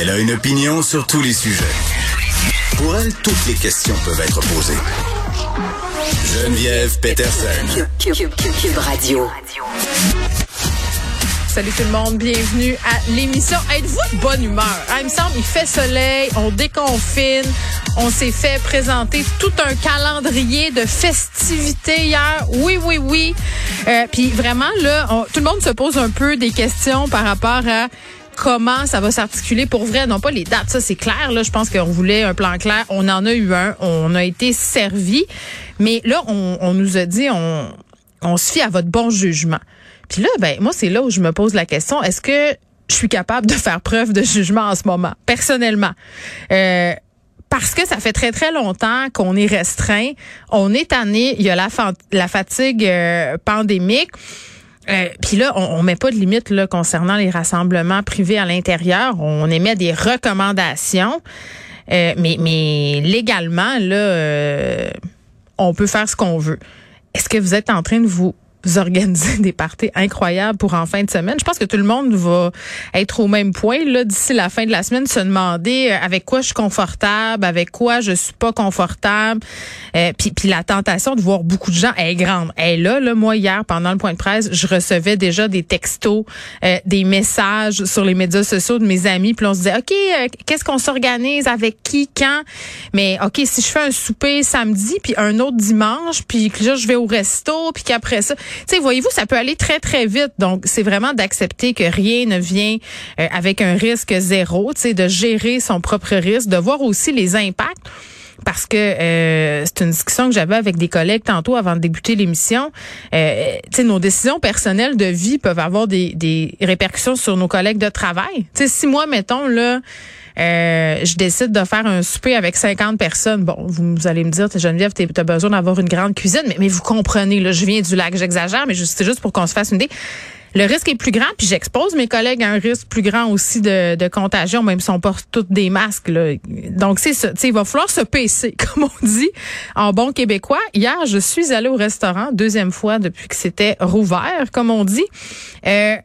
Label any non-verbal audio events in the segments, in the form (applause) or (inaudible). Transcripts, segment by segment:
Elle a une opinion sur tous les sujets. Pour elle, toutes les questions peuvent être posées. Geneviève Peterson. Cube, Radio. Salut tout le monde, bienvenue à l'émission. Êtes-vous de bonne humeur? Ah, il me semble, il fait soleil, on déconfine, on s'est fait présenter tout un calendrier de festivités hier. Oui, oui, oui. Euh, Puis vraiment, là, tout le monde se pose un peu des questions par rapport à comment ça va s'articuler pour vrai. Non pas les dates, ça c'est clair. Là, je pense qu'on voulait un plan clair. On en a eu un. On a été servi. Mais là, on, nous a dit, on, se fie à votre bon jugement. Puis là, ben moi, c'est là où je me pose la question. Est-ce que je suis capable de faire preuve de jugement en ce moment, personnellement? Euh, parce que ça fait très très longtemps qu'on est restreint, on est tanné, il y a la, la fatigue euh, pandémique. Euh, Puis là, on, met pas de limite là, concernant les rassemblements privés à l'intérieur. On émet des recommandations, euh, mais, mais légalement, là, euh, on peut faire ce qu'on veut. Est-ce que vous êtes en train de vous organiser (laughs) des parties incroyables pour en fin de semaine. Je pense que tout le monde va être au même point là d'ici la fin de la semaine, se demander euh, avec quoi je suis confortable, avec quoi je suis pas confortable. Euh, puis, puis la tentation de voir beaucoup de gens est grande. Et là, là, moi hier pendant le point de presse, je recevais déjà des textos, euh, des messages sur les médias sociaux de mes amis. Puis on se disait, ok, qu'est-ce qu'on s'organise? Avec qui, quand? Mais ok, si je fais un souper samedi, puis un autre dimanche, puis que là je vais au resto, puis qu'après ça tu voyez-vous, ça peut aller très, très vite. Donc, c'est vraiment d'accepter que rien ne vient euh, avec un risque zéro, tu sais, de gérer son propre risque, de voir aussi les impacts parce que euh, c'est une discussion que j'avais avec des collègues tantôt avant de débuter l'émission. Euh, nos décisions personnelles de vie peuvent avoir des, des répercussions sur nos collègues de travail. sais, si moi, mettons, là, euh, je décide de faire un souper avec 50 personnes. Bon, vous, allez me dire, Geneviève, tu as besoin d'avoir une grande cuisine, mais, mais vous comprenez, là, je viens du lac, j'exagère, mais c'est juste pour qu'on se fasse une idée le risque est plus grand, puis j'expose mes collègues à un risque plus grand aussi de, de contagion, même si on porte tous des masques. Là. Donc, c'est ça. Il va falloir se pacer, (laughs) comme on dit en bon québécois. Hier, je suis allée au restaurant, deuxième fois depuis que c'était rouvert, comme on dit. Euh,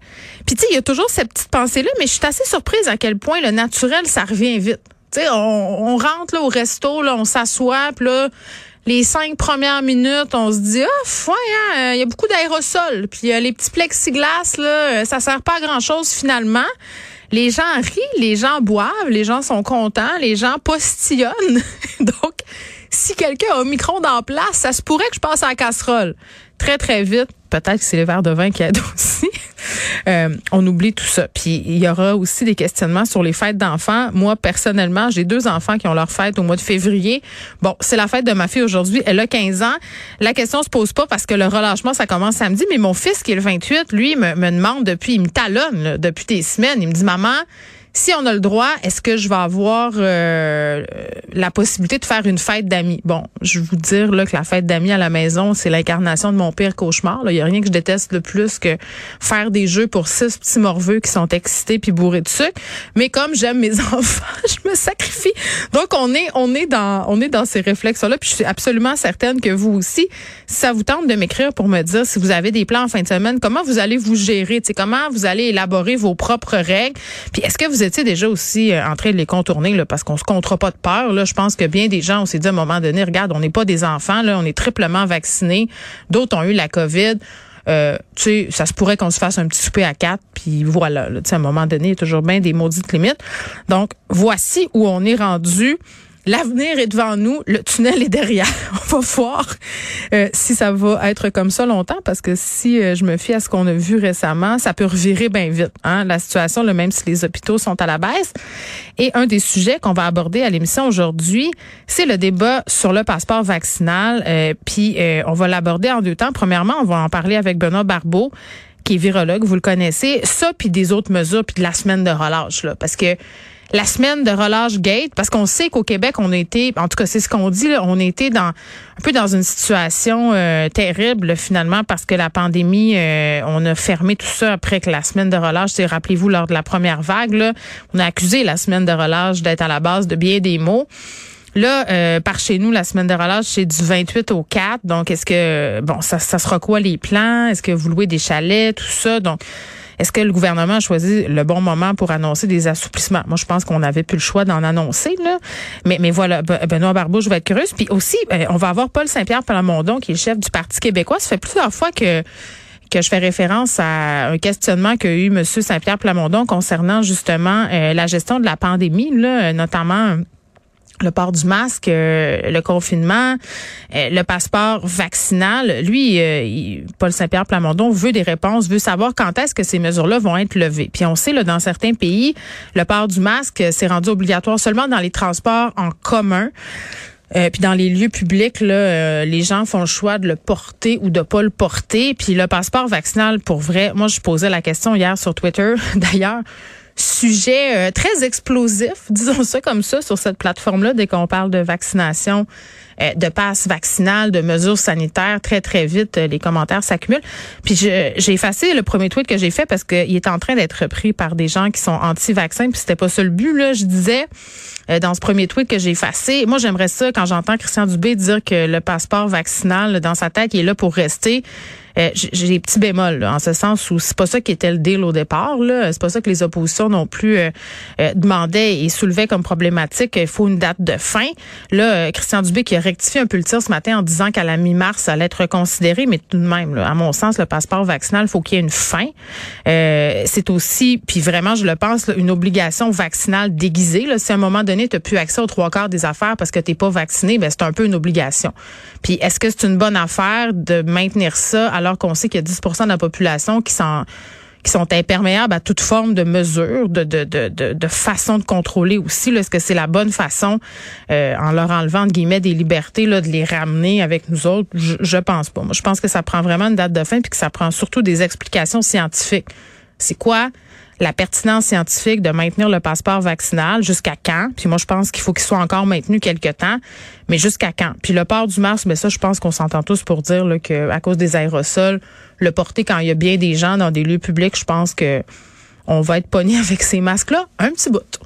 puis, tu sais, il y a toujours cette petite pensée-là, mais je suis assez surprise à quel point le naturel, ça revient vite. Tu sais, on, on rentre là, au resto, là, on s'assoit, là les cinq premières minutes, on se dit ah ouais, hein, il y a beaucoup d'aérosols, puis euh, les petits plexiglas là, euh, ça sert pas à grand chose finalement. Les gens rient, les gens boivent, les gens sont contents, les gens postillonnent. (laughs) Donc, si quelqu'un a un micro dans place, ça se pourrait que je passe à la casserole très très vite. Peut-être que c'est les verres de vin qui aident aussi. Euh, on oublie tout ça. Puis il y aura aussi des questionnements sur les fêtes d'enfants. Moi, personnellement, j'ai deux enfants qui ont leur fête au mois de février. Bon, c'est la fête de ma fille aujourd'hui. Elle a 15 ans. La question se pose pas parce que le relâchement, ça commence samedi. Mais mon fils, qui est le 28, lui, me, me demande depuis, il me talonne depuis des semaines. Il me dit, maman, si on a le droit, est-ce que je vais avoir euh, la possibilité de faire une fête d'amis? Bon, je vais vous dire là, que la fête d'amis à la maison, c'est l'incarnation de mon pire cauchemar. Il n'y a rien que je déteste le plus que faire des jeux pour six petits morveux qui sont excités puis bourrés de sucre. Mais comme j'aime mes (laughs) enfants, je me sacrifie. Donc on est on est dans on est dans ces réflexes-là. Puis je suis absolument certaine que vous aussi, si ça vous tente de m'écrire pour me dire si vous avez des plans en fin de semaine, comment vous allez vous gérer, comment vous allez élaborer vos propres règles? Puis est-ce que vous étiez déjà aussi euh, en train de les contourner là, parce qu'on se comptera pas de peur. Là. Je pense que bien des gens, on s'est dit à un moment donné, regarde, on n'est pas des enfants, là, on est triplement vaccinés. D'autres ont eu la COVID. Euh, tu sais, ça se pourrait qu'on se fasse un petit souper à quatre, puis voilà. Là, à un moment donné, il y a toujours bien des maudites limites. Donc, voici où on est rendu. L'avenir est devant nous, le tunnel est derrière. (laughs) On va voir euh, si ça va être comme ça longtemps, parce que si euh, je me fie à ce qu'on a vu récemment, ça peut revirer bien vite. Hein, la situation, le même si les hôpitaux sont à la baisse. Et un des sujets qu'on va aborder à l'émission aujourd'hui, c'est le débat sur le passeport vaccinal. Euh, puis on va l'aborder en deux temps. Premièrement, on va en parler avec Benoît Barbeau qui est virologue, vous le connaissez, ça puis des autres mesures puis de la semaine de relâche là parce que la semaine de relâche gate parce qu'on sait qu'au Québec on été en tout cas c'est ce qu'on dit on a été dans un peu dans une situation euh, terrible finalement parce que la pandémie euh, on a fermé tout ça après que la semaine de relâche rappelez-vous lors de la première vague là, on a accusé la semaine de relâche d'être à la base de bien des mots Là, euh, par chez nous, la semaine de relâche, c'est du 28 au 4. Donc, est-ce que, bon, ça, ça sera quoi les plans? Est-ce que vous louez des chalets, tout ça? Donc, est-ce que le gouvernement a choisi le bon moment pour annoncer des assouplissements? Moi, je pense qu'on n'avait plus le choix d'en annoncer, là. Mais, mais voilà, Benoît Barbeau, je vais être curieuse. Puis aussi, ben, on va avoir Paul Saint-Pierre Plamondon, qui est le chef du Parti québécois. Ça fait plusieurs fois que que je fais référence à un questionnement qu'a eu M. Saint-Pierre Plamondon concernant justement euh, la gestion de la pandémie, là, notamment le port du masque, euh, le confinement, euh, le passeport vaccinal. Lui, Paul Saint-Pierre Plamondon veut des réponses, veut savoir quand est-ce que ces mesures-là vont être levées. Puis on sait, là, dans certains pays, le port du masque s'est rendu obligatoire seulement dans les transports en commun. Euh, puis dans les lieux publics, là, euh, les gens font le choix de le porter ou de pas le porter. Puis le passeport vaccinal, pour vrai, moi je posais la question hier sur Twitter, (laughs) d'ailleurs. Sujet euh, très explosif, (laughs) disons ça comme ça, sur cette plateforme-là, dès qu'on parle de vaccination, de passe vaccinal, de mesures sanitaires, très, très vite, les commentaires s'accumulent. Puis j'ai effacé le premier tweet que j'ai fait parce qu'il est en train d'être repris par des gens qui sont anti-vaccins, puis c'était pas ça le but. Là. Je disais euh, dans ce premier tweet que j'ai effacé. Moi, j'aimerais ça quand j'entends Christian Dubé dire que le passeport vaccinal dans sa tête il est là pour rester. Euh, j'ai des petits bémols en ce sens où c'est pas ça qui était le deal au départ. Là, c'est pas ça que les oppositions non plus euh, euh, demandaient et soulevaient comme problématique. Il faut une date de fin. Là, Christian Dubé qui a rectifié un peu le tir ce matin en disant qu'à la mi-mars ça allait être reconsidéré, mais tout de même, à mon sens, le passeport vaccinal, faut qu'il y ait une fin. c'est aussi, puis vraiment, je le pense, une obligation vaccinale déguisée. Là, si à un moment donné, tu plus accès aux trois quarts des affaires parce que tu pas vacciné, ben c'est un peu une obligation. Puis est-ce que c'est une bonne affaire de maintenir ça alors qu'on sait qu'il y a 10% de la population qui sont qui sont imperméables à toute forme de mesure, de, de, de, façon de contrôler aussi. Est-ce que c'est la bonne façon, euh, en leur enlevant, des libertés, là, de les ramener avec nous autres? Je, je pense pas. Moi, je pense que ça prend vraiment une date de fin puis que ça prend surtout des explications scientifiques. C'est quoi la pertinence scientifique de maintenir le passeport vaccinal jusqu'à quand? Puis moi, je pense qu'il faut qu'il soit encore maintenu quelque temps, mais jusqu'à quand? Puis le port du masque, mais ça, je pense qu'on s'entend tous pour dire là, que à cause des aérosols, le porter quand il y a bien des gens dans des lieux publics, je pense que on va être pogné (laughs) avec ces masques-là un petit bout.